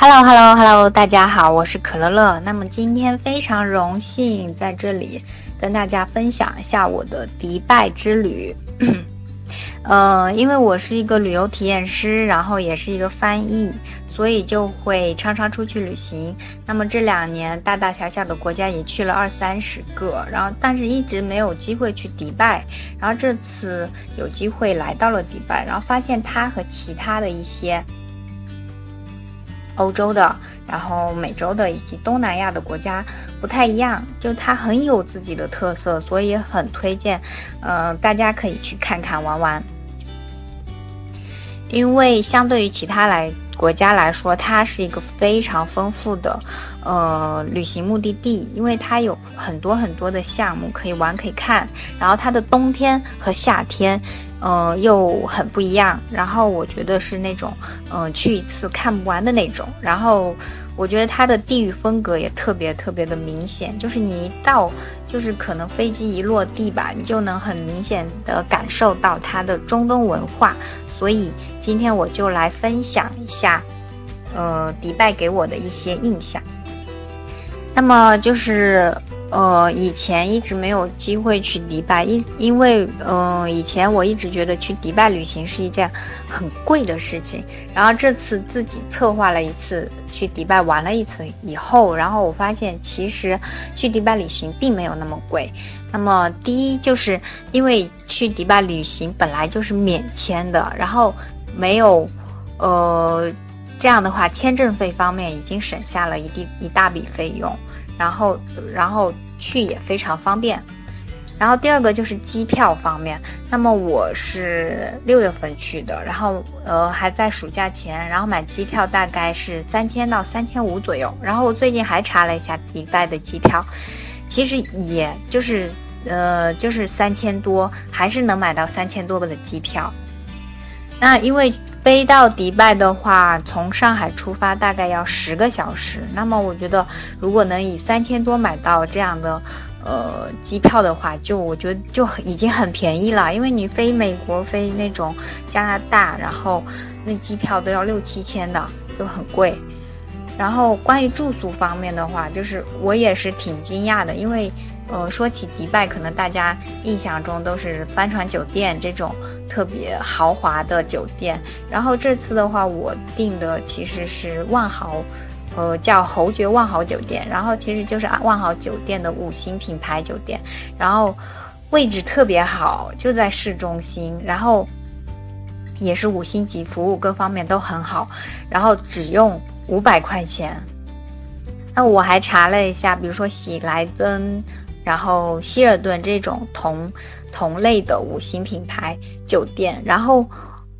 Hello Hello Hello，大家好，我是可乐乐。那么今天非常荣幸在这里跟大家分享一下我的迪拜之旅。呃，因为我是一个旅游体验师，然后也是一个翻译，所以就会常常出去旅行。那么这两年大大小小的国家也去了二三十个，然后但是一直没有机会去迪拜。然后这次有机会来到了迪拜，然后发现它和其他的一些。欧洲的，然后美洲的以及东南亚的国家不太一样，就它很有自己的特色，所以很推荐，呃，大家可以去看看玩玩。因为相对于其他来国家来说，它是一个非常丰富的，呃，旅行目的地，因为它有很多很多的项目可以玩可以看，然后它的冬天和夏天。呃，又很不一样。然后我觉得是那种，嗯，去一次看不完的那种。然后我觉得它的地域风格也特别特别的明显，就是你一到，就是可能飞机一落地吧，你就能很明显的感受到它的中东文化。所以今天我就来分享一下，呃，迪拜给我的一些印象。那么就是。呃，以前一直没有机会去迪拜，因因为，嗯，以前我一直觉得去迪拜旅行是一件很贵的事情。然后这次自己策划了一次去迪拜玩了一次以后，然后我发现其实去迪拜旅行并没有那么贵。那么第一就是因为去迪拜旅行本来就是免签的，然后没有，呃，这样的话签证费方面已经省下了一笔一大笔费用。然后，然后去也非常方便。然后第二个就是机票方面，那么我是六月份去的，然后呃还在暑假前，然后买机票大概是三千到三千五左右。然后我最近还查了一下迪拜的机票，其实也就是呃就是三千多，还是能买到三千多的机票。那因为。飞到迪拜的话，从上海出发大概要十个小时。那么我觉得，如果能以三千多买到这样的，呃，机票的话，就我觉得就已经很便宜了。因为你飞美国、飞那种加拿大，然后那机票都要六七千的，就很贵。然后关于住宿方面的话，就是我也是挺惊讶的，因为，呃，说起迪拜，可能大家印象中都是帆船酒店这种特别豪华的酒店。然后这次的话，我订的其实是万豪，呃，叫侯爵万豪酒店。然后其实就是万豪酒店的五星品牌酒店，然后位置特别好，就在市中心，然后也是五星级服务，各方面都很好。然后只用。五百块钱，那我还查了一下，比如说喜来登，然后希尔顿这种同同类的五星品牌酒店，然后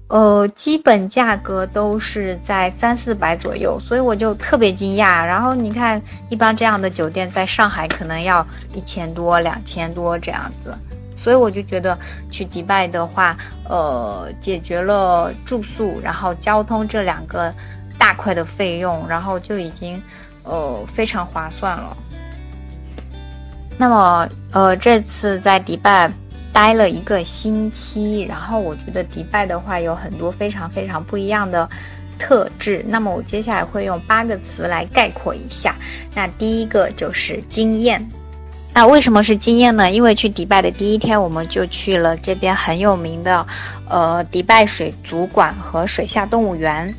呃，基本价格都是在三四百左右，所以我就特别惊讶。然后你看，一般这样的酒店在上海可能要一千多、两千多这样子，所以我就觉得去迪拜的话，呃，解决了住宿，然后交通这两个。大块的费用，然后就已经，呃，非常划算了。那么，呃，这次在迪拜待了一个星期，然后我觉得迪拜的话有很多非常非常不一样的特质。那么我接下来会用八个词来概括一下。那第一个就是惊艳。那为什么是惊艳呢？因为去迪拜的第一天，我们就去了这边很有名的，呃，迪拜水族馆和水下动物园。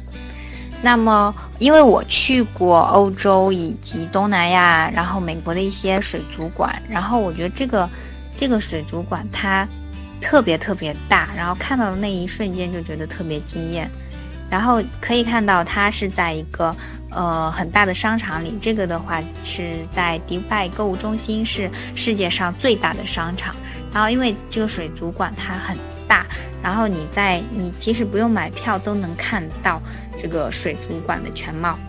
那么，因为我去过欧洲以及东南亚，然后美国的一些水族馆，然后我觉得这个这个水族馆它特别特别大，然后看到的那一瞬间就觉得特别惊艳。然后可以看到它是在一个呃很大的商场里，这个的话是在迪拜购物中心，是世界上最大的商场。然后因为这个水族馆它很大。然后你在你即使不用买票都能看到这个水族馆的全貌。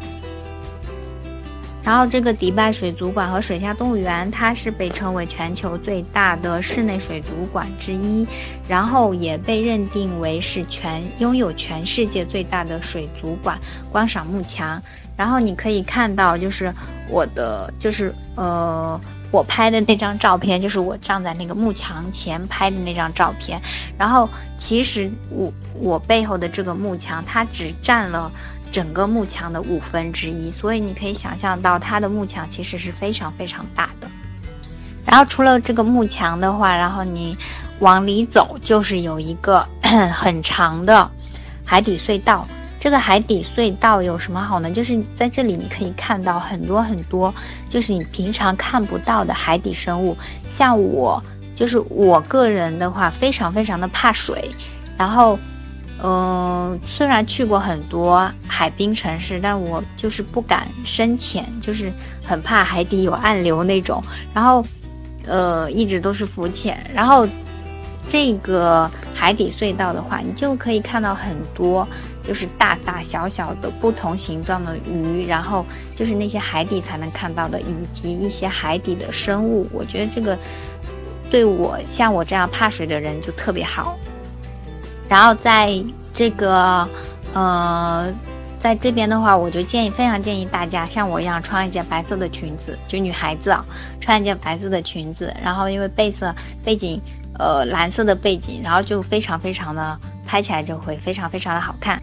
然后这个迪拜水族馆和水下动物园，它是被称为全球最大的室内水族馆之一，然后也被认定为是全拥有全世界最大的水族馆观赏幕墙。然后你可以看到，就是我的就是呃。我拍的那张照片就是我站在那个幕墙前拍的那张照片，然后其实我我背后的这个幕墙它只占了整个幕墙的五分之一，所以你可以想象到它的幕墙其实是非常非常大的。然后除了这个幕墙的话，然后你往里走就是有一个很长的海底隧道。这个海底隧道有什么好呢？就是在这里你可以看到很多很多，就是你平常看不到的海底生物。像我，就是我个人的话，非常非常的怕水。然后，嗯，虽然去过很多海滨城市，但我就是不敢深潜，就是很怕海底有暗流那种。然后，呃，一直都是浮潜。然后。这个海底隧道的话，你就可以看到很多，就是大大小小的不同形状的鱼，然后就是那些海底才能看到的，以及一些海底的生物。我觉得这个对我像我这样怕水的人就特别好。然后在这个呃，在这边的话，我就建议非常建议大家像我一样穿一件白色的裙子，就女孩子啊，穿一件白色的裙子，然后因为背色背景。呃，蓝色的背景，然后就非常非常的拍起来就会非常非常的好看。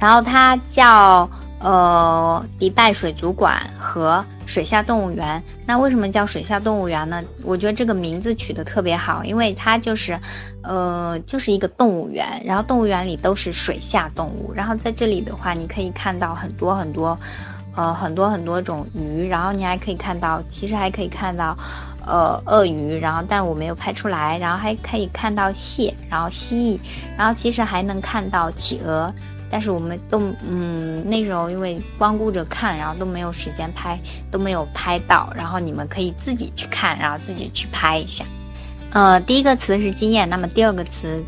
然后它叫呃迪拜水族馆和水下动物园。那为什么叫水下动物园呢？我觉得这个名字取得特别好，因为它就是呃就是一个动物园，然后动物园里都是水下动物。然后在这里的话，你可以看到很多很多呃很多很多种鱼，然后你还可以看到，其实还可以看到。呃，鳄鱼，然后但我没有拍出来，然后还可以看到蟹，然后蜥蜴，然后其实还能看到企鹅，但是我们都嗯那时候因为光顾着看，然后都没有时间拍，都没有拍到，然后你们可以自己去看，然后自己去拍一下。呃，第一个词是经验，那么第二个词，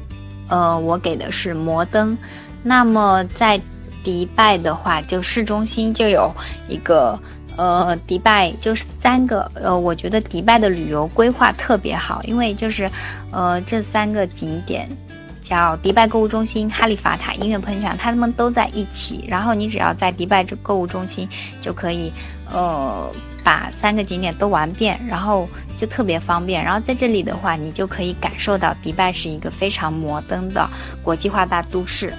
呃，我给的是摩登。那么在迪拜的话，就市中心就有一个。呃，迪拜就是三个，呃，我觉得迪拜的旅游规划特别好，因为就是，呃，这三个景点叫迪拜购物中心、哈利法塔、音乐喷泉，它们都在一起。然后你只要在迪拜这购物中心就可以，呃，把三个景点都玩遍，然后就特别方便。然后在这里的话，你就可以感受到迪拜是一个非常摩登的国际化大都市。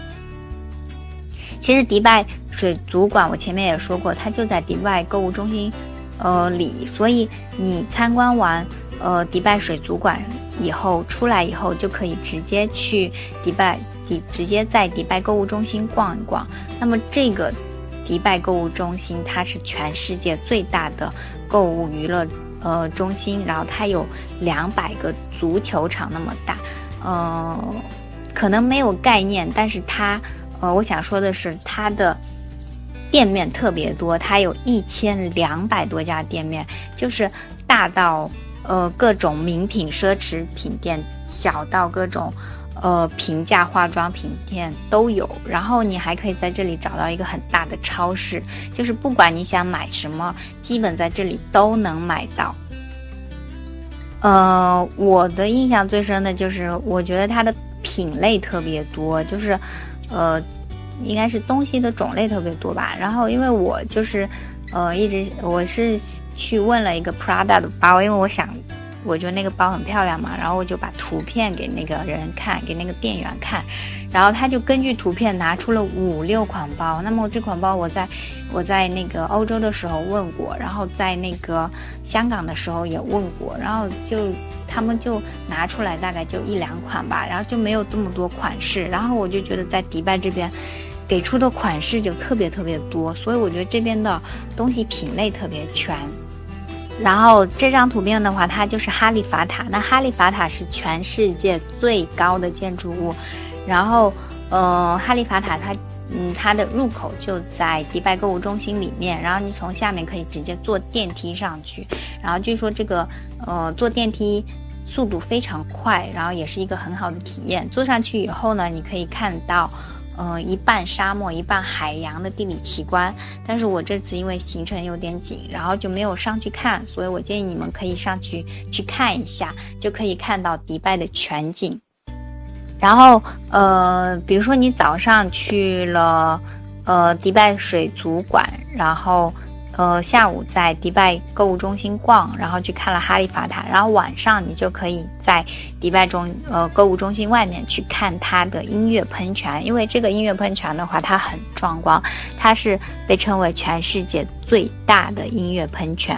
其实迪拜水族馆我前面也说过，它就在迪拜购物中心，呃里，所以你参观完呃迪拜水族馆以后出来以后，就可以直接去迪拜迪直接在迪拜购物中心逛一逛。那么这个迪拜购物中心它是全世界最大的购物娱乐呃中心，然后它有两百个足球场那么大，嗯，可能没有概念，但是它。呃，我想说的是，它的店面特别多，它有一千两百多家店面，就是大到呃各种名品奢侈品店，小到各种呃平价化妆品店都有。然后你还可以在这里找到一个很大的超市，就是不管你想买什么，基本在这里都能买到。呃，我的印象最深的就是，我觉得它的品类特别多，就是。呃，应该是东西的种类特别多吧。然后因为我就是，呃，一直我是去问了一个 Prada 的包，因为我想，我觉得那个包很漂亮嘛。然后我就把图片给那个人看，给那个店员看，然后他就根据图片拿出了五六款包。那么这款包我在我在那个欧洲的时候问过，然后在那个香港的时候也问过，然后就。他们就拿出来大概就一两款吧，然后就没有这么多款式。然后我就觉得在迪拜这边，给出的款式就特别特别多，所以我觉得这边的东西品类特别全。然后这张图片的话，它就是哈利法塔。那哈利法塔是全世界最高的建筑物。然后，呃，哈利法塔它。嗯，它的入口就在迪拜购物中心里面，然后你从下面可以直接坐电梯上去，然后据说这个呃坐电梯速度非常快，然后也是一个很好的体验。坐上去以后呢，你可以看到呃一半沙漠一半海洋的地理奇观。但是我这次因为行程有点紧，然后就没有上去看，所以我建议你们可以上去去看一下，就可以看到迪拜的全景。然后，呃，比如说你早上去了，呃，迪拜水族馆，然后呃，下午在迪拜购物中心逛，然后去看了哈利法塔，然后晚上你就可以在迪拜中呃购物中心外面去看它的音乐喷泉，因为这个音乐喷泉的话，它很壮观，它是被称为全世界最大的音乐喷泉。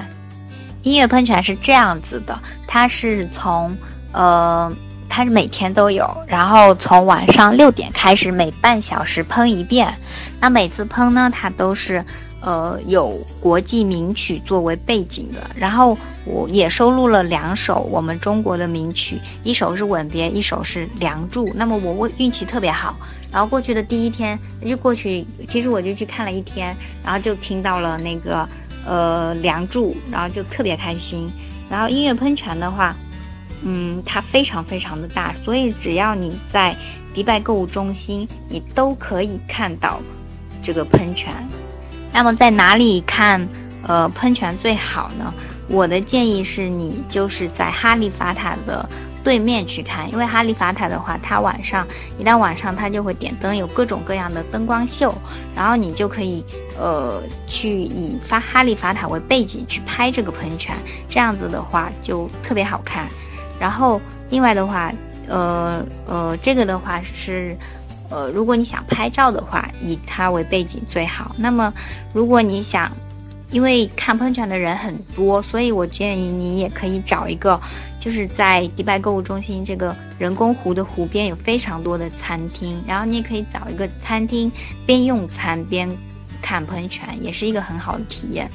音乐喷泉是这样子的，它是从呃。它是每天都有，然后从晚上六点开始，每半小时喷一遍。那每次喷呢，它都是，呃，有国际名曲作为背景的。然后我也收录了两首我们中国的名曲，一首是《吻别》，一首是《梁祝》。那么我运气特别好，然后过去的第一天就过去，其实我就去看了一天，然后就听到了那个呃《梁祝》，然后就特别开心。然后音乐喷泉的话。嗯，它非常非常的大，所以只要你在迪拜购物中心，你都可以看到这个喷泉。那么在哪里看呃喷泉最好呢？我的建议是你就是在哈利法塔的对面去看，因为哈利法塔的话，它晚上一到晚上它就会点灯，有各种各样的灯光秀，然后你就可以呃去以发哈利法塔为背景去拍这个喷泉，这样子的话就特别好看。然后，另外的话，呃呃，这个的话是，呃，如果你想拍照的话，以它为背景最好。那么，如果你想，因为看喷泉的人很多，所以我建议你也可以找一个，就是在迪拜购物中心这个人工湖的湖边有非常多的餐厅，然后你也可以找一个餐厅边用餐边看喷泉，也是一个很好的体验。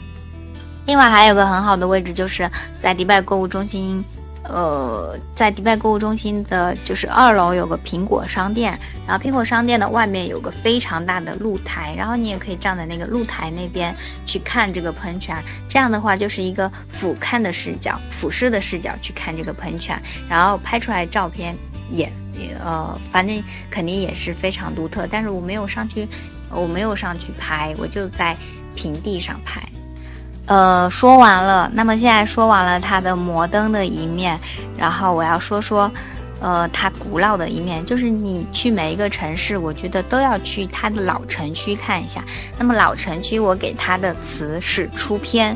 另外还有个很好的位置，就是在迪拜购物中心。呃，在迪拜购物中心的，就是二楼有个苹果商店，然后苹果商店的外面有个非常大的露台，然后你也可以站在那个露台那边去看这个喷泉，这样的话就是一个俯瞰的视角，俯视的视角去看这个喷泉，然后拍出来照片也呃，反正肯定也是非常独特，但是我没有上去，我没有上去拍，我就在平地上拍。呃，说完了，那么现在说完了它的摩登的一面，然后我要说说，呃，它古老的一面，就是你去每一个城市，我觉得都要去它的老城区看一下。那么老城区，我给它的词是出片。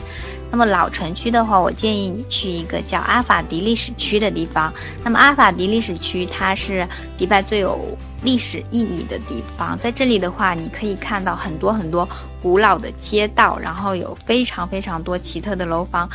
那么老城区的话，我建议你去一个叫阿法迪历史区的地方。那么阿法迪历史区，它是迪拜最有历史意义的地方。在这里的话，你可以看到很多很多古老的街道，然后有非常非常多奇特的楼房。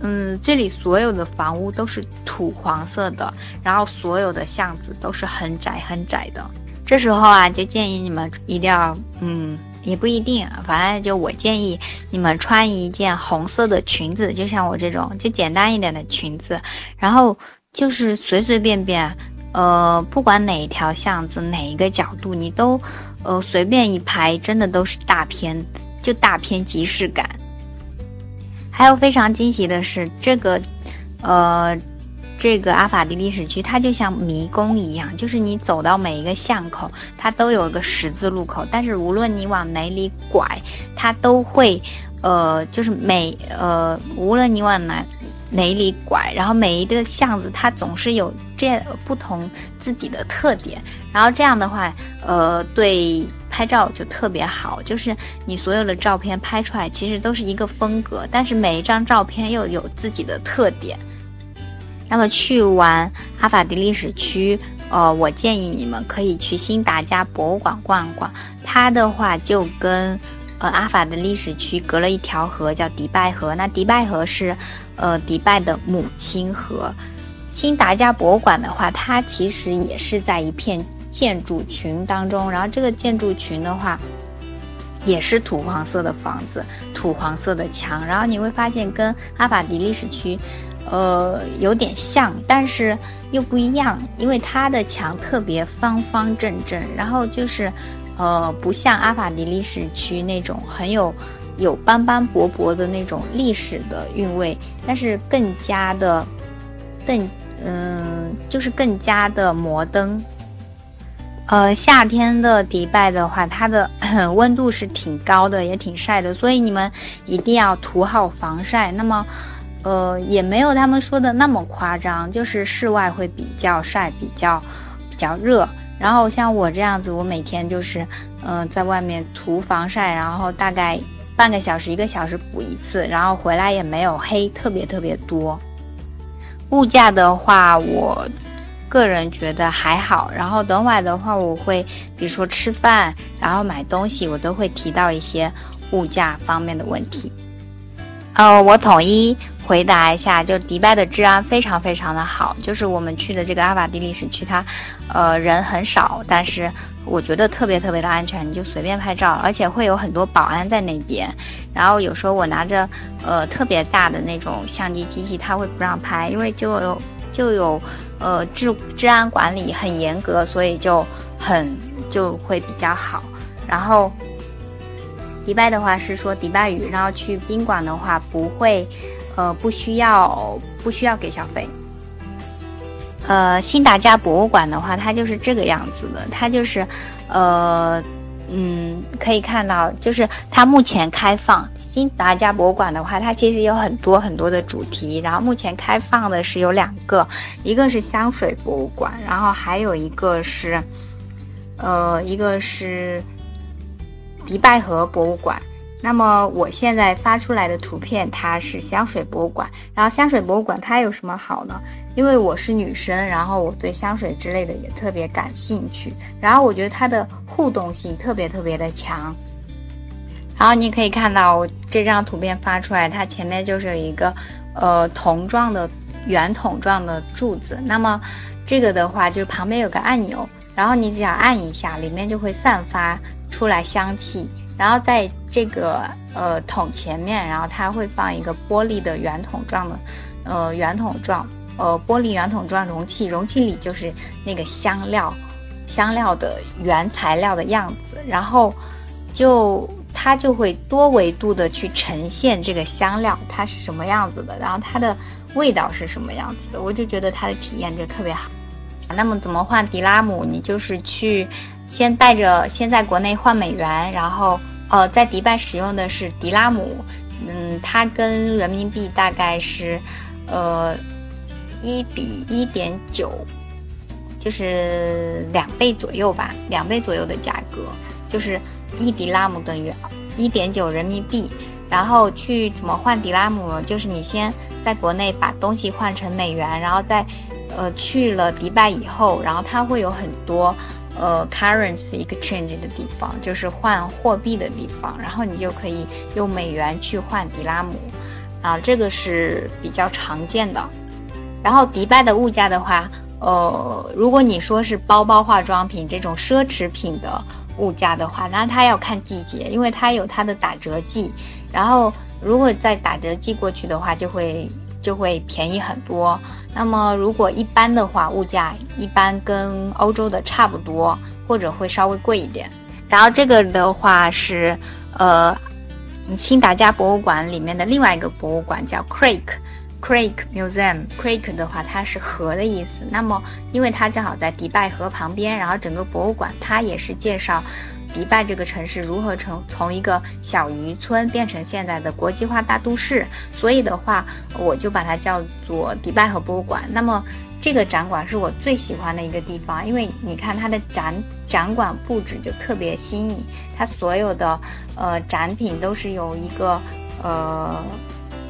嗯，这里所有的房屋都是土黄色的，然后所有的巷子都是很窄很窄的。这时候啊，就建议你们一定要嗯。也不一定，反正就我建议你们穿一件红色的裙子，就像我这种就简单一点的裙子，然后就是随随便便，呃，不管哪一条巷子哪一个角度，你都，呃，随便一拍，真的都是大片，就大片即视感。还有非常惊喜的是这个，呃。这个阿法迪历史区，它就像迷宫一样，就是你走到每一个巷口，它都有个十字路口，但是无论你往哪里拐，它都会，呃，就是每呃，无论你往哪哪里拐，然后每一个巷子它总是有这不同自己的特点，然后这样的话，呃，对拍照就特别好，就是你所有的照片拍出来其实都是一个风格，但是每一张照片又有自己的特点。那么去完阿法迪历史区，呃，我建议你们可以去新达加博物馆逛逛。它的话就跟，呃，阿法的历史区隔了一条河，叫迪拜河。那迪拜河是，呃，迪拜的母亲河。新达加博物馆的话，它其实也是在一片建筑群当中，然后这个建筑群的话，也是土黄色的房子，土黄色的墙，然后你会发现跟阿法迪历史区。呃，有点像，但是又不一样，因为它的墙特别方方正正，然后就是，呃，不像阿法迪历史区那种很有有斑斑驳驳的那种历史的韵味，但是更加的，更嗯，就是更加的摩登。呃，夏天的迪拜的话，它的 温度是挺高的，也挺晒的，所以你们一定要涂好防晒。那么。呃，也没有他们说的那么夸张，就是室外会比较晒，比较比较热。然后像我这样子，我每天就是，嗯，在外面涂防晒，然后大概半个小时一个小时补一次，然后回来也没有黑特别特别多。物价的话，我个人觉得还好。然后等会的话，我会比如说吃饭，然后买东西，我都会提到一些物价方面的问题。呃，我统一回答一下，就迪拜的治安非常非常的好。就是我们去的这个阿瓦蒂历史区，它呃人很少，但是我觉得特别特别的安全，你就随便拍照，而且会有很多保安在那边。然后有时候我拿着呃特别大的那种相机机器，他会不让拍，因为就有就有呃治治安管理很严格，所以就很就会比较好。然后。迪拜的话是说迪拜语，然后去宾馆的话不会，呃，不需要不需要给小费。呃，新达加博物馆的话，它就是这个样子的，它就是，呃，嗯，可以看到，就是它目前开放新达加博物馆的话，它其实有很多很多的主题，然后目前开放的是有两个，一个是香水博物馆，然后还有一个是，呃，一个是。迪拜河博物馆，那么我现在发出来的图片，它是香水博物馆。然后香水博物馆它有什么好呢？因为我是女生，然后我对香水之类的也特别感兴趣。然后我觉得它的互动性特别特别的强。然后你可以看到我这张图片发出来，它前面就是有一个呃筒状的圆筒状的柱子。那么这个的话，就是旁边有个按钮，然后你只要按一下，里面就会散发。出来香气，然后在这个呃桶前面，然后它会放一个玻璃的圆筒状的，呃圆筒状，呃玻璃圆筒状容器，容器里就是那个香料，香料的原材料的样子，然后就它就会多维度的去呈现这个香料它是什么样子的，然后它的味道是什么样子的，我就觉得它的体验就特别好。那么怎么换迪拉姆？你就是去。先带着，先在国内换美元，然后呃，在迪拜使用的是迪拉姆，嗯，它跟人民币大概是，呃，一比一点九，就是两倍左右吧，两倍左右的价格，就是一迪拉姆等于一点九人民币。然后去怎么换迪拉姆？就是你先在国内把东西换成美元，然后再，呃，去了迪拜以后，然后它会有很多。呃，currency exchange 的地方就是换货币的地方，然后你就可以用美元去换迪拉姆，啊，这个是比较常见的。然后迪拜的物价的话，呃，如果你说是包包、化妆品这种奢侈品的物价的话，那它要看季节，因为它有它的打折季。然后如果在打折季过去的话，就会。就会便宜很多。那么如果一般的话，物价一般跟欧洲的差不多，或者会稍微贵一点。然后这个的话是，呃，新达加博物馆里面的另外一个博物馆叫 Creek Creek Museum。Creek 的话它是河的意思。那么因为它正好在迪拜河旁边，然后整个博物馆它也是介绍。迪拜这个城市如何从从一个小渔村变成现在的国际化大都市？所以的话，我就把它叫做迪拜河博物馆。那么这个展馆是我最喜欢的一个地方，因为你看它的展展馆布置就特别新颖，它所有的呃展品都是有一个呃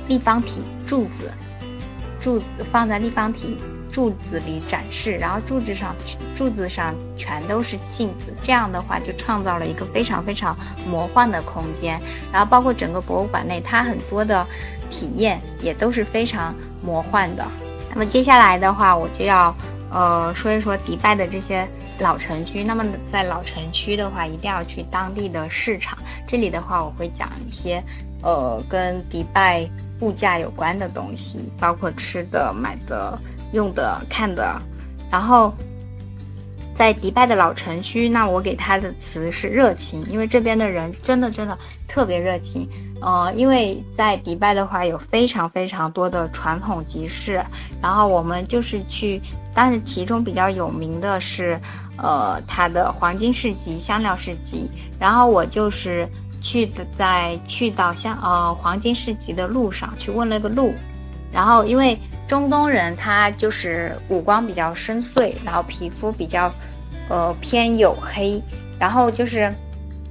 立方体柱子，柱子放在立方体。柱子里展示，然后柱子上柱子上全都是镜子，这样的话就创造了一个非常非常魔幻的空间。然后包括整个博物馆内，它很多的体验也都是非常魔幻的。那么接下来的话，我就要呃说一说迪拜的这些老城区。那么在老城区的话，一定要去当地的市场。这里的话，我会讲一些呃跟迪拜物价有关的东西，包括吃的、买的。用的看的，然后在迪拜的老城区，那我给他的词是热情，因为这边的人真的真的特别热情。呃，因为在迪拜的话有非常非常多的传统集市，然后我们就是去，但是其中比较有名的是，呃，它的黄金市集、香料市集。然后我就是去的，在去到香呃黄金市集的路上去问了个路。然后，因为中东人他就是五官比较深邃，然后皮肤比较，呃偏黝黑，然后就是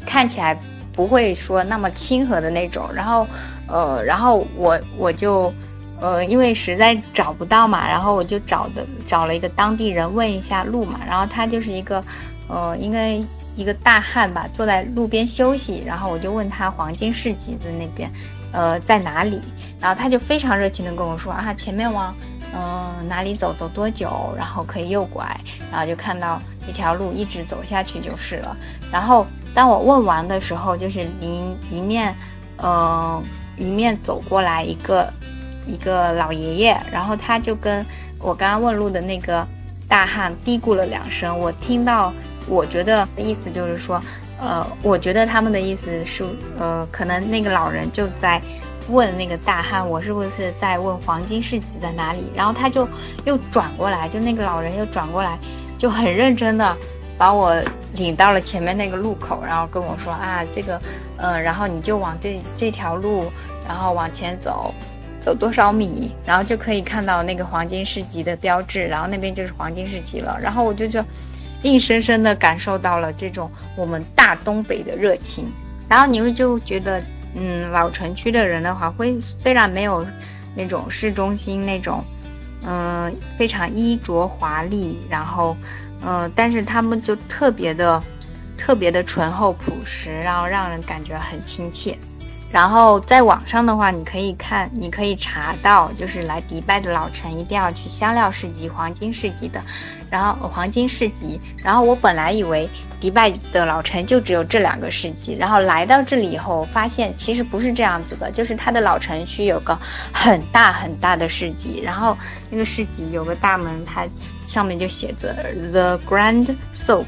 看起来不会说那么亲和的那种。然后，呃，然后我我就，呃，因为实在找不到嘛，然后我就找的找了一个当地人问一下路嘛。然后他就是一个，呃，应该一个大汉吧，坐在路边休息。然后我就问他黄金市集的那边，呃，在哪里？然后他就非常热情的跟我说啊，前面往。嗯，哪里走走多久，然后可以右拐，然后就看到一条路一直走下去就是了。然后当我问完的时候，就是迎一面，呃，一面走过来一个一个老爷爷，然后他就跟我刚刚问路的那个大汉嘀咕了两声，我听到，我觉得意思就是说，呃，我觉得他们的意思是，呃，可能那个老人就在。问那个大汉，我是不是在问黄金市集在哪里？然后他就又转过来，就那个老人又转过来，就很认真的把我领到了前面那个路口，然后跟我说啊，这个，嗯，然后你就往这这条路，然后往前走，走多少米，然后就可以看到那个黄金市集的标志，然后那边就是黄金市集了。然后我就就硬生生的感受到了这种我们大东北的热情，然后你会就觉得。嗯，老城区的人的话，会虽然没有那种市中心那种，嗯，非常衣着华丽，然后，嗯，但是他们就特别的、特别的醇厚朴实，然后让人感觉很亲切。然后在网上的话，你可以看，你可以查到，就是来迪拜的老城一定要去香料市集、黄金市集的。然后黄金市集，然后我本来以为迪拜的老城就只有这两个市集，然后来到这里以后，发现其实不是这样子的，就是它的老城区有个很大很大的市集，然后那个市集有个大门，它上面就写着 The Grand Souk，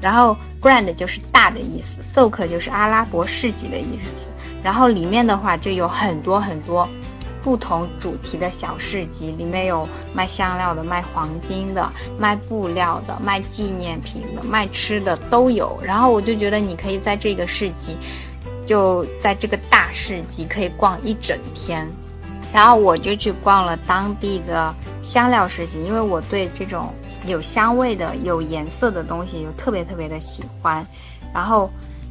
然后 Grand 就是大的意思，Souk 就是阿拉伯市集的意思。然后里面的话就有很多很多不同主题的小市集，里面有卖香料的、卖黄金的、卖布料的、卖纪念品的、卖吃的都有。然后我就觉得你可以在这个市集，就在这个大市集可以逛一整天。然后我就去逛了当地的香料市集，因为我对这种有香味的、有颜色的东西就特别特别的喜欢。然后。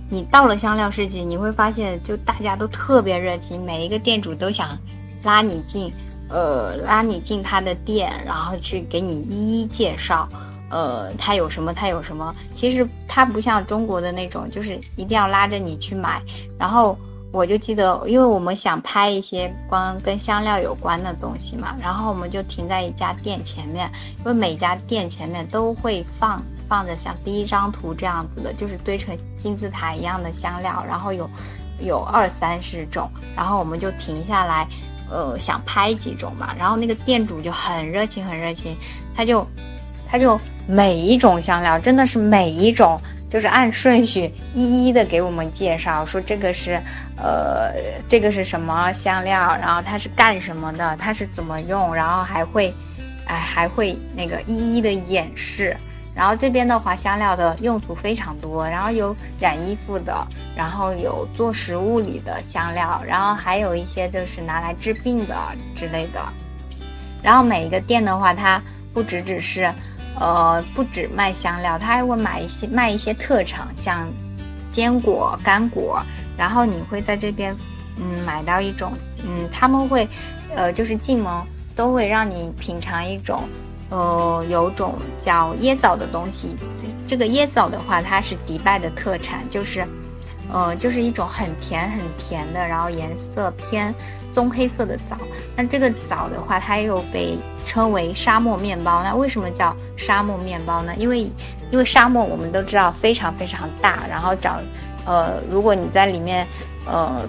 你到了香料市集，你会发现，就大家都特别热情，每一个店主都想拉你进，呃，拉你进他的店，然后去给你一一介绍，呃，他有什么，他有什么。其实他不像中国的那种，就是一定要拉着你去买。然后我就记得，因为我们想拍一些关跟香料有关的东西嘛，然后我们就停在一家店前面，因为每家店前面都会放。放着像第一张图这样子的，就是堆成金字塔一样的香料，然后有有二三十种，然后我们就停下来，呃，想拍几种嘛。然后那个店主就很热情，很热情，他就他就每一种香料，真的是每一种，就是按顺序一一的给我们介绍，说这个是呃这个是什么香料，然后它是干什么的，它是怎么用，然后还会哎还会那个一一的演示。然后这边的话，香料的用途非常多，然后有染衣服的，然后有做食物里的香料，然后还有一些就是拿来治病的之类的。然后每一个店的话，它不只只是，呃，不止卖香料，它还会买一些卖一些特产，像坚果、干果。然后你会在这边，嗯，买到一种，嗯，他们会，呃，就是进门都会让你品尝一种。呃，有种叫椰枣的东西，这个椰枣的话，它是迪拜的特产，就是，呃，就是一种很甜很甜的，然后颜色偏棕黑色的枣。那这个枣的话，它又被称为沙漠面包。那为什么叫沙漠面包呢？因为，因为沙漠我们都知道非常非常大，然后找，呃，如果你在里面，呃。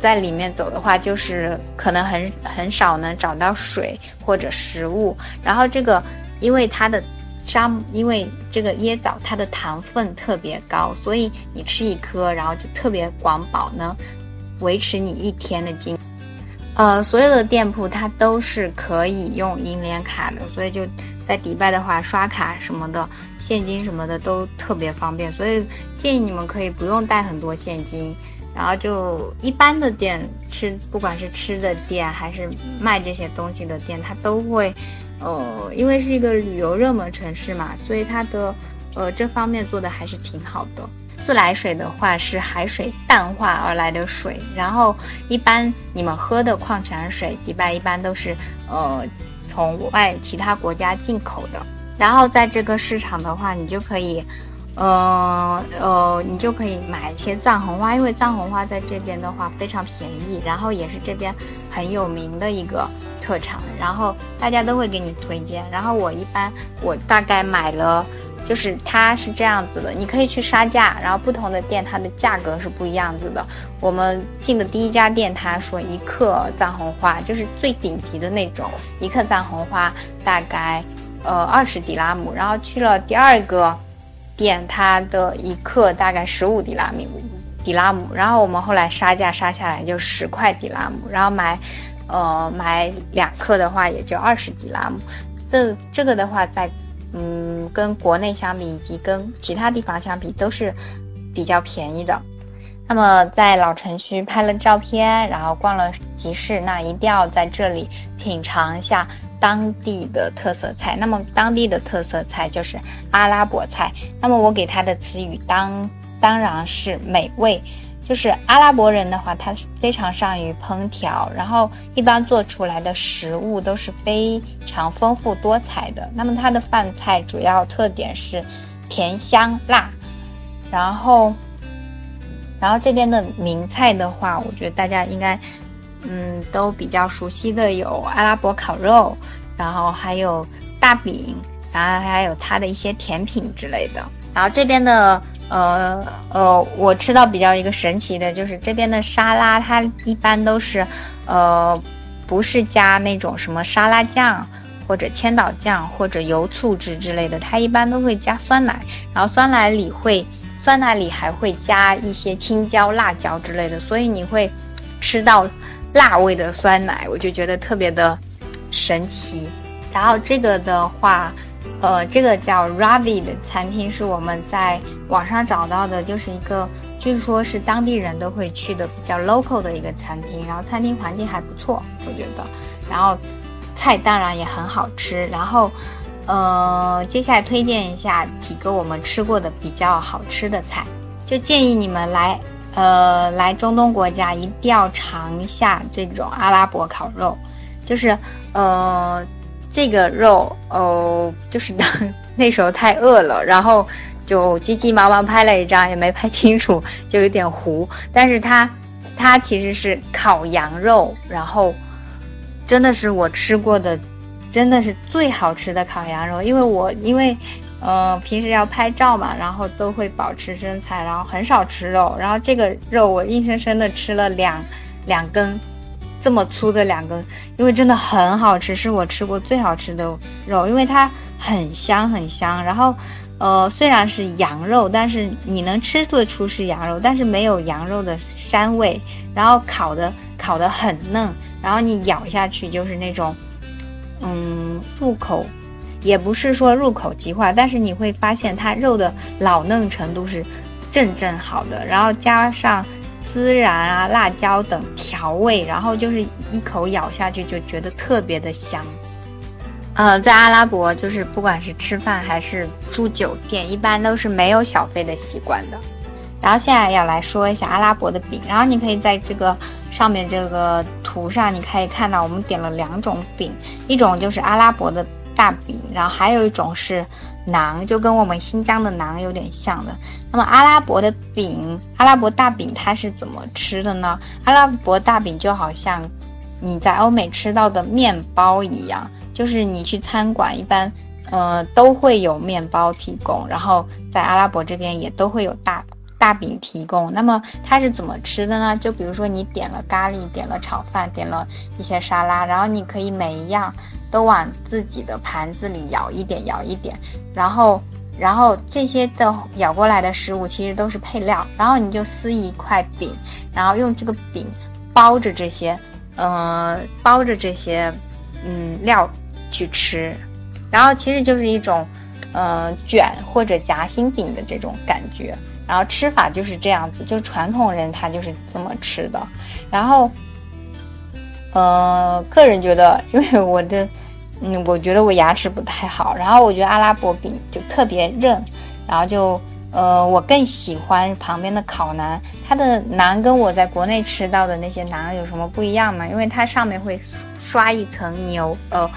在里面走的话，就是可能很很少能找到水或者食物。然后这个，因为它的沙，因为这个椰枣它的糖分特别高，所以你吃一颗，然后就特别管饱，能维持你一天的精。呃，所有的店铺它都是可以用银联卡的，所以就在迪拜的话，刷卡什么的，现金什么的都特别方便。所以建议你们可以不用带很多现金。然后就一般的店吃，不管是吃的店还是卖这些东西的店，它都会，呃，因为是一个旅游热门城市嘛，所以它的，呃，这方面做的还是挺好的。自来水的话是海水淡化而来的水，然后一般你们喝的矿泉水，迪拜一般都是呃从外其他国家进口的。然后在这个市场的话，你就可以，呃呃，你就可以买一些藏红花，因为藏红花在这边的话非常便宜，然后也是这边很有名的一个特产，然后大家都会给你推荐。然后我一般我大概买了。就是它是这样子的，你可以去杀价，然后不同的店它的价格是不一样子的。我们进的第一家店，他说一克藏红花就是最顶级的那种，一克藏红花大概呃二十迪拉姆。然后去了第二个店，它的一克大概十五迪拉米迪拉姆。然后我们后来杀价杀下来就十块迪拉姆，然后买呃买两克的话也就二十迪拉姆。这这个的话在。嗯，跟国内相比，以及跟其他地方相比，都是比较便宜的。那么在老城区拍了照片，然后逛了集市，那一定要在这里品尝一下当地的特色菜。那么当地的特色菜就是阿拉伯菜。那么我给它的词语当当然是美味。就是阿拉伯人的话，他非常善于烹调，然后一般做出来的食物都是非常丰富多彩的。那么它的饭菜主要特点是甜香辣，然后，然后这边的名菜的话，我觉得大家应该，嗯，都比较熟悉的有阿拉伯烤肉，然后还有大饼，然后还有它的一些甜品之类的。然后这边的。呃呃，我吃到比较一个神奇的，就是这边的沙拉，它一般都是，呃，不是加那种什么沙拉酱，或者千岛酱，或者油醋汁之类的，它一般都会加酸奶，然后酸奶里会，酸奶里还会加一些青椒、辣椒之类的，所以你会吃到辣味的酸奶，我就觉得特别的神奇。然后这个的话。呃，这个叫 Ravi 的餐厅是我们在网上找到的，就是一个据说是当地人都会去的比较 local 的一个餐厅。然后餐厅环境还不错，我觉得。然后菜当然也很好吃。然后，呃，接下来推荐一下几个我们吃过的比较好吃的菜，就建议你们来，呃，来中东国家一定要尝一下这种阿拉伯烤肉，就是，呃。这个肉哦，就是当 那时候太饿了，然后就急急忙忙拍了一张，也没拍清楚，就有点糊。但是它，它其实是烤羊肉，然后真的是我吃过的，真的是最好吃的烤羊肉。因为我因为，呃，平时要拍照嘛，然后都会保持身材，然后很少吃肉。然后这个肉我硬生生的吃了两两根。这么粗的两根，因为真的很好吃，是我吃过最好吃的肉，因为它很香很香。然后，呃，虽然是羊肉，但是你能吃得出是羊肉，但是没有羊肉的膻味。然后烤的烤的很嫩，然后你咬下去就是那种，嗯，入口，也不是说入口即化，但是你会发现它肉的老嫩程度是正正好的，然后加上。孜然啊，辣椒等调味，然后就是一口咬下去就觉得特别的香。呃，在阿拉伯，就是不管是吃饭还是住酒店，一般都是没有小费的习惯的。然后现在要来说一下阿拉伯的饼，然后你可以在这个上面这个图上，你可以看到我们点了两种饼，一种就是阿拉伯的大饼，然后还有一种是。馕就跟我们新疆的馕有点像的。那么阿拉伯的饼，阿拉伯大饼它是怎么吃的呢？阿拉伯大饼就好像你在欧美吃到的面包一样，就是你去餐馆一般，呃，都会有面包提供，然后在阿拉伯这边也都会有大。大饼提供，那么它是怎么吃的呢？就比如说你点了咖喱，点了炒饭，点了一些沙拉，然后你可以每一样都往自己的盘子里舀一点，舀一点，然后，然后这些的舀过来的食物其实都是配料，然后你就撕一块饼，然后用这个饼包着这些，呃，包着这些，嗯，料去吃，然后其实就是一种，呃，卷或者夹心饼的这种感觉。然后吃法就是这样子，就传统人他就是这么吃的。然后，呃，个人觉得，因为我的，嗯，我觉得我牙齿不太好。然后我觉得阿拉伯饼就特别韧，然后就呃，我更喜欢旁边的烤馕，它的馕跟我在国内吃到的那些馕有什么不一样吗？因为它上面会刷一层牛，呃，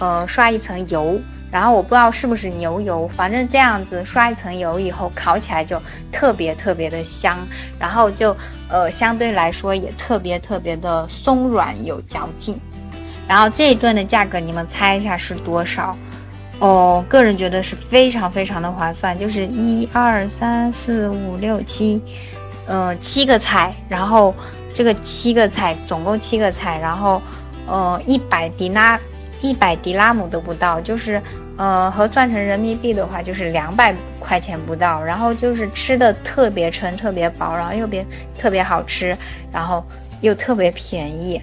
呃，刷一层油，然后我不知道是不是牛油，反正这样子刷一层油以后，烤起来就特别特别的香，然后就呃相对来说也特别特别的松软有嚼劲，然后这一顿的价格你们猜一下是多少？哦，个人觉得是非常非常的划算，就是一二三四五六七，呃，七个菜，然后这个七个菜总共七个菜，然后呃一百迪拉，一百迪拉姆都不到，就是呃核算成人民币的话就是两百块钱不到，然后就是吃的特别撑，特别饱，然后又别特别好吃，然后又特别便宜。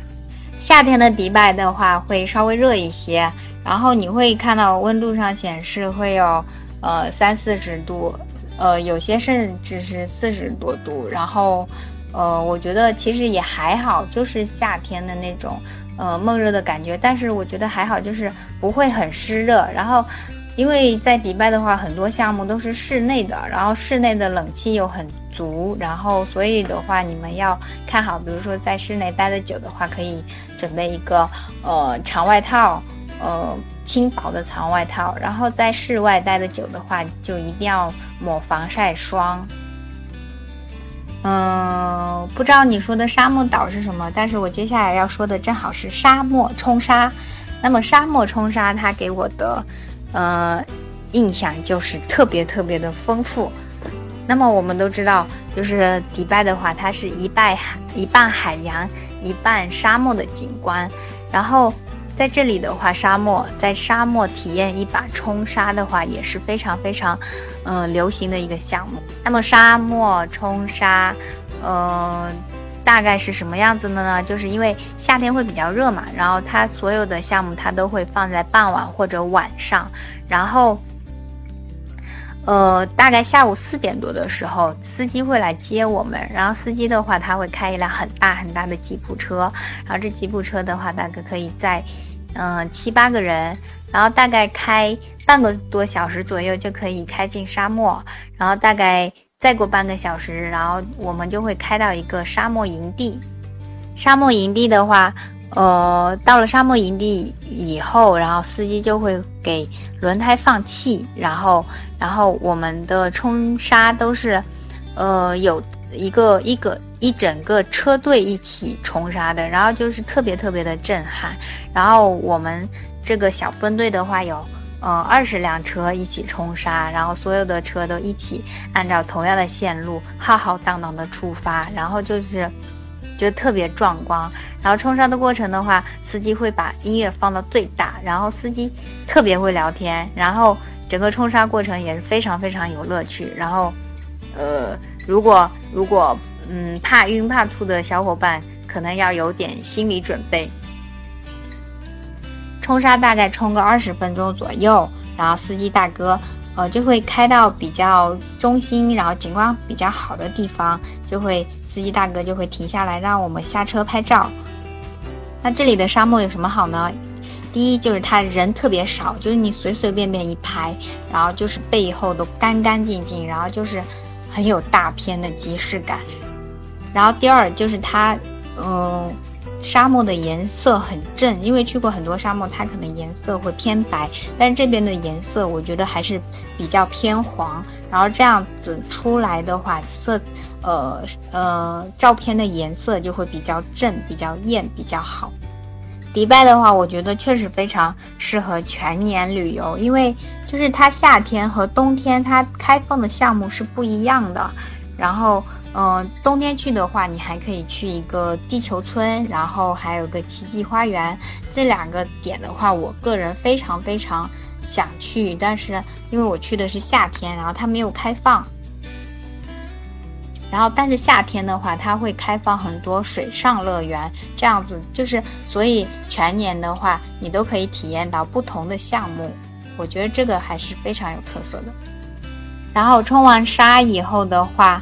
夏天的迪拜的话会稍微热一些。然后你会看到温度上显示会有，呃三四十度，呃有些甚至是四十多度。然后，呃我觉得其实也还好，就是夏天的那种，呃闷热的感觉。但是我觉得还好，就是不会很湿热。然后，因为在迪拜的话，很多项目都是室内的，然后室内的冷气又很足，然后所以的话你们要看好，比如说在室内待的久的话，可以准备一个呃长外套。呃，轻薄的长外套，然后在室外待的久的话，就一定要抹防晒霜。嗯，不知道你说的沙漠岛是什么，但是我接下来要说的正好是沙漠冲沙。那么沙漠冲沙，它给我的呃印象就是特别特别的丰富。那么我们都知道，就是迪拜的话，它是一半一半海洋，一半沙漠的景观，然后。在这里的话，沙漠在沙漠体验一把冲沙的话，也是非常非常，嗯，流行的一个项目。那么沙漠冲沙，呃，大概是什么样子的呢？就是因为夏天会比较热嘛，然后它所有的项目它都会放在傍晚或者晚上，然后，呃，大概下午四点多的时候，司机会来接我们。然后司机的话，他会开一辆很大很大的吉普车，然后这吉普车的话，大概可以在。嗯，七八个人，然后大概开半个多小时左右就可以开进沙漠，然后大概再过半个小时，然后我们就会开到一个沙漠营地。沙漠营地的话，呃，到了沙漠营地以后，然后司机就会给轮胎放气，然后，然后我们的冲沙都是，呃，有。一个一个一整个车队一起冲沙的，然后就是特别特别的震撼。然后我们这个小分队的话有，呃，二十辆车一起冲沙，然后所有的车都一起按照同样的线路浩浩荡荡的出发，然后就是就特别壮观。然后冲沙的过程的话，司机会把音乐放到最大，然后司机特别会聊天，然后整个冲沙过程也是非常非常有乐趣。然后，呃。如果如果嗯怕晕怕吐的小伙伴，可能要有点心理准备。冲沙大概冲个二十分钟左右，然后司机大哥呃就会开到比较中心，然后景观比较好的地方，就会司机大哥就会停下来让我们下车拍照。那这里的沙漠有什么好呢？第一就是它人特别少，就是你随随便便一拍，然后就是背后都干干净净，然后就是。很有大片的即视感，然后第二就是它，嗯，沙漠的颜色很正，因为去过很多沙漠，它可能颜色会偏白，但是这边的颜色我觉得还是比较偏黄，然后这样子出来的话，色，呃呃，照片的颜色就会比较正、比较艳、比较好。迪拜的话，我觉得确实非常适合全年旅游，因为就是它夏天和冬天它开放的项目是不一样的。然后，嗯，冬天去的话，你还可以去一个地球村，然后还有个奇迹花园。这两个点的话，我个人非常非常想去，但是因为我去的是夏天，然后它没有开放。然后，但是夏天的话，它会开放很多水上乐园，这样子就是，所以全年的话，你都可以体验到不同的项目。我觉得这个还是非常有特色的。然后冲完沙以后的话，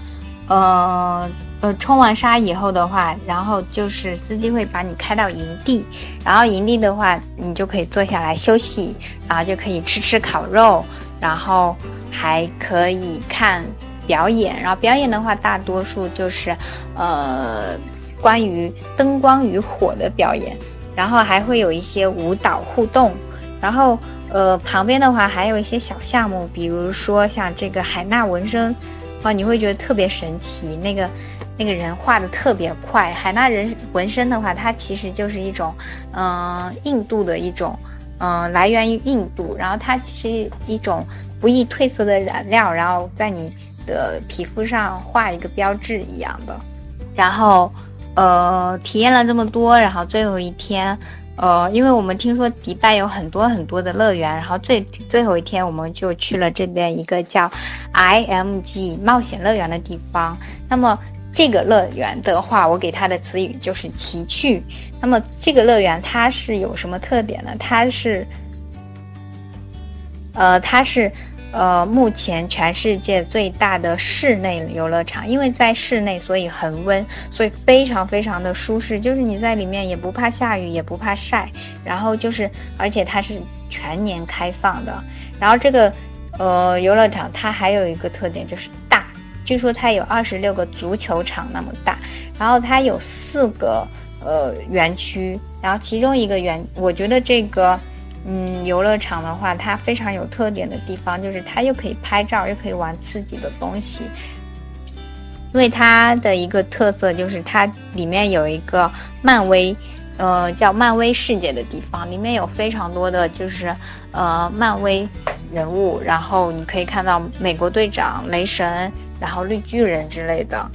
呃呃，冲完沙以后的话，然后就是司机会把你开到营地，然后营地的话，你就可以坐下来休息，然后就可以吃吃烤肉，然后还可以看。表演，然后表演的话，大多数就是呃关于灯光与火的表演，然后还会有一些舞蹈互动，然后呃旁边的话还有一些小项目，比如说像这个海纳纹身，啊你会觉得特别神奇，那个那个人画的特别快。海纳人纹身的话，它其实就是一种嗯印度的一种。嗯，来源于印度，然后它其实一种不易褪色的染料，然后在你的皮肤上画一个标志一样的。然后，呃，体验了这么多，然后最后一天，呃，因为我们听说迪拜有很多很多的乐园，然后最最后一天我们就去了这边一个叫 IMG 冒险乐园的地方。那么。这个乐园的话，我给它的词语就是奇趣。那么这个乐园它是有什么特点呢？它是，呃，它是呃目前全世界最大的室内游乐场。因为在室内，所以恒温，所以非常非常的舒适。就是你在里面也不怕下雨，也不怕晒。然后就是，而且它是全年开放的。然后这个呃游乐场它还有一个特点就是大。据说它有二十六个足球场那么大，然后它有四个呃园区，然后其中一个园，我觉得这个嗯游乐场的话，它非常有特点的地方就是它又可以拍照，又可以玩刺激的东西。因为它的一个特色就是它里面有一个漫威，呃叫漫威世界的地方，里面有非常多的就是呃漫威人物，然后你可以看到美国队长、雷神。然后绿巨人之类的，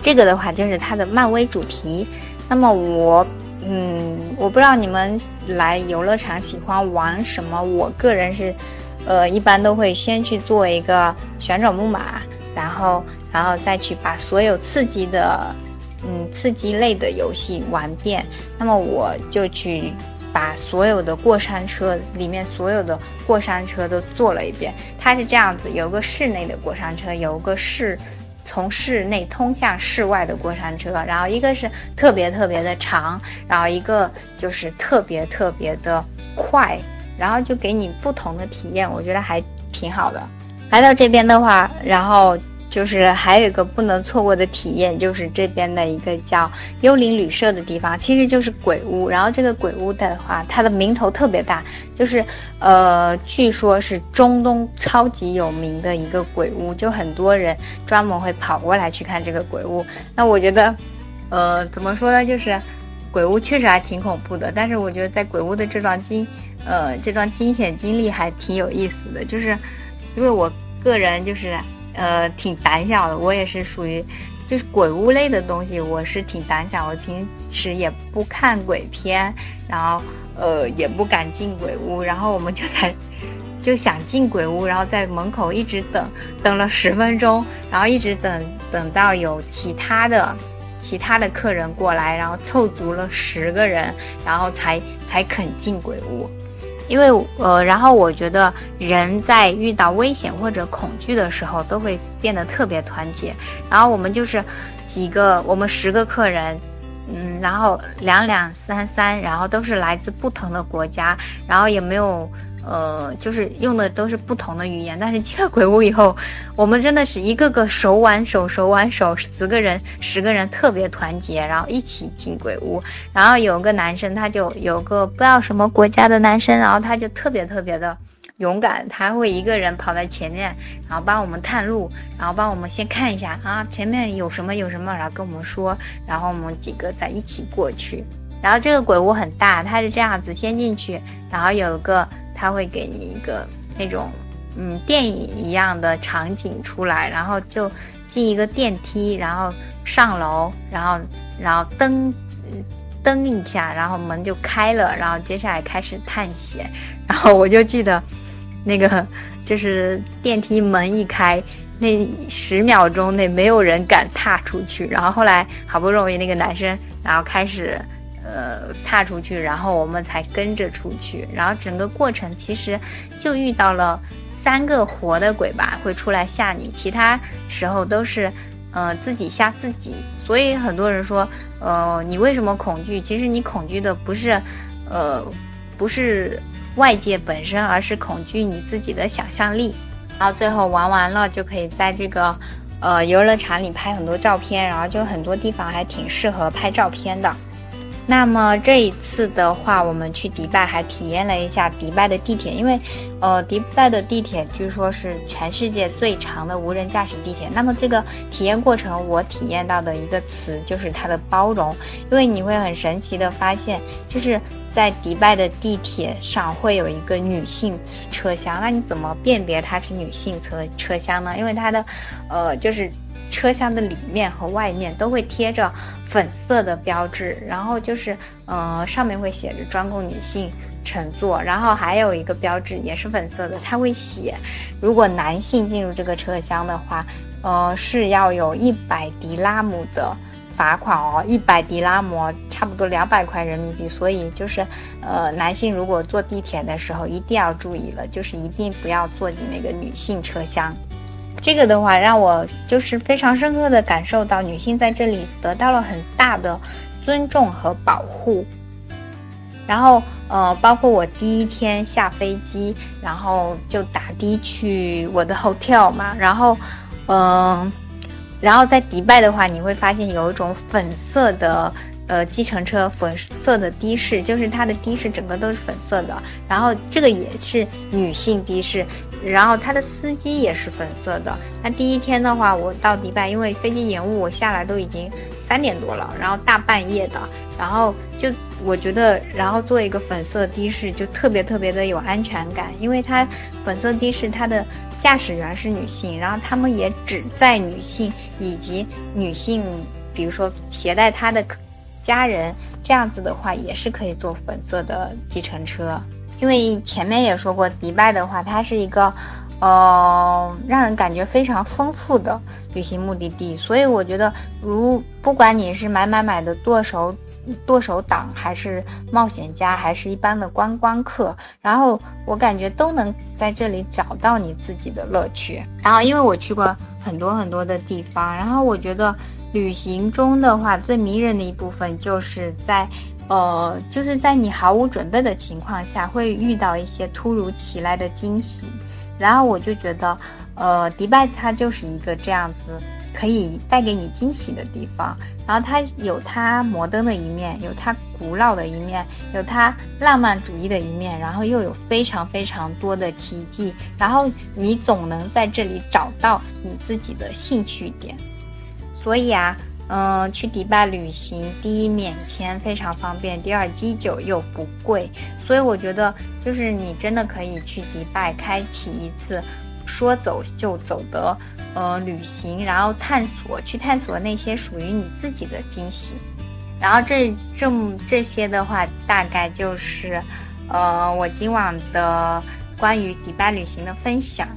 这个的话就是它的漫威主题。那么我，嗯，我不知道你们来游乐场喜欢玩什么。我个人是，呃，一般都会先去做一个旋转木马，然后，然后再去把所有刺激的，嗯，刺激类的游戏玩遍。那么我就去。把所有的过山车里面所有的过山车都坐了一遍。它是这样子，有个室内的过山车，有个室从室内通向室外的过山车，然后一个是特别特别的长，然后一个就是特别特别的快，然后就给你不同的体验，我觉得还挺好的。来到这边的话，然后。就是还有一个不能错过的体验，就是这边的一个叫幽灵旅社的地方，其实就是鬼屋。然后这个鬼屋的话，它的名头特别大，就是呃，据说是中东超级有名的一个鬼屋，就很多人专门会跑过来去看这个鬼屋。那我觉得，呃，怎么说呢？就是鬼屋确实还挺恐怖的，但是我觉得在鬼屋的这段惊，呃，这段惊险经历还挺有意思的，就是因为我个人就是。呃，挺胆小的，我也是属于，就是鬼屋类的东西，我是挺胆小。我平时也不看鬼片，然后呃也不敢进鬼屋，然后我们就在就想进鬼屋，然后在门口一直等，等了十分钟，然后一直等等到有其他的其他的客人过来，然后凑足了十个人，然后才才肯进鬼屋。因为呃，然后我觉得人在遇到危险或者恐惧的时候，都会变得特别团结。然后我们就是几个，我们十个客人，嗯，然后两两三三，然后都是来自不同的国家，然后也没有。呃，就是用的都是不同的语言，但是进了鬼屋以后，我们真的是一个个手挽手，手挽手，十个人，十个人特别团结，然后一起进鬼屋。然后有个男生，他就有个不知道什么国家的男生，然后他就特别特别的勇敢，他会一个人跑在前面，然后帮我们探路，然后帮我们先看一下啊，前面有什么有什么，然后跟我们说，然后我们几个再一起过去。然后这个鬼屋很大，它是这样子，先进去，然后有个。他会给你一个那种，嗯，电影一样的场景出来，然后就进一个电梯，然后上楼，然后然后灯噔一下，然后门就开了，然后接下来开始探险。然后我就记得，那个就是电梯门一开，那十秒钟内没有人敢踏出去。然后后来好不容易那个男生，然后开始。呃，踏出去，然后我们才跟着出去，然后整个过程其实就遇到了三个活的鬼吧，会出来吓你，其他时候都是呃自己吓自己。所以很多人说，呃，你为什么恐惧？其实你恐惧的不是呃不是外界本身，而是恐惧你自己的想象力。然后最后玩完了就可以在这个呃游乐场里拍很多照片，然后就很多地方还挺适合拍照片的。那么这一次的话，我们去迪拜还体验了一下迪拜的地铁，因为，呃，迪拜的地铁据说是全世界最长的无人驾驶地铁。那么这个体验过程，我体验到的一个词就是它的包容，因为你会很神奇的发现，就是在迪拜的地铁上会有一个女性车厢，那你怎么辨别它是女性车车厢呢？因为它的，呃，就是。车厢的里面和外面都会贴着粉色的标志，然后就是，呃，上面会写着专供女性乘坐，然后还有一个标志也是粉色的，它会写，如果男性进入这个车厢的话，呃，是要有一百迪拉姆的罚款哦，一百迪拉姆差不多两百块人民币，所以就是，呃，男性如果坐地铁的时候一定要注意了，就是一定不要坐进那个女性车厢。这个的话，让我就是非常深刻的感受到女性在这里得到了很大的尊重和保护。然后，呃，包括我第一天下飞机，然后就打的去我的 hotel 嘛，然后，嗯，然后在迪拜的话，你会发现有一种粉色的。呃，计程车粉色的的士，就是它的的士整个都是粉色的，然后这个也是女性的士，然后它的司机也是粉色的。那第一天的话，我到迪拜，因为飞机延误，我下来都已经三点多了，然后大半夜的，然后就我觉得，然后坐一个粉色的士就特别特别的有安全感，因为它粉色的士它的驾驶员是女性，然后他们也只在女性以及女性，比如说携带她的。家人这样子的话也是可以坐粉色的计程车，因为前面也说过，迪拜的话它是一个，呃，让人感觉非常丰富的旅行目的地，所以我觉得，如不管你是买买买的剁手剁手党，还是冒险家，还是一般的观光客，然后我感觉都能在这里找到你自己的乐趣。然后因为我去过很多很多的地方，然后我觉得。旅行中的话，最迷人的一部分就是在，呃，就是在你毫无准备的情况下，会遇到一些突如其来的惊喜。然后我就觉得，呃，迪拜它就是一个这样子可以带给你惊喜的地方。然后它有它摩登的一面，有它古老的一面，有它浪漫主义的一面，然后又有非常非常多的奇迹。然后你总能在这里找到你自己的兴趣点。所以啊，嗯，去迪拜旅行，第一免签非常方便，第二机酒又不贵，所以我觉得就是你真的可以去迪拜开启一次说走就走的呃旅行，然后探索去探索那些属于你自己的惊喜。然后这这这些的话，大概就是呃我今晚的关于迪拜旅行的分享。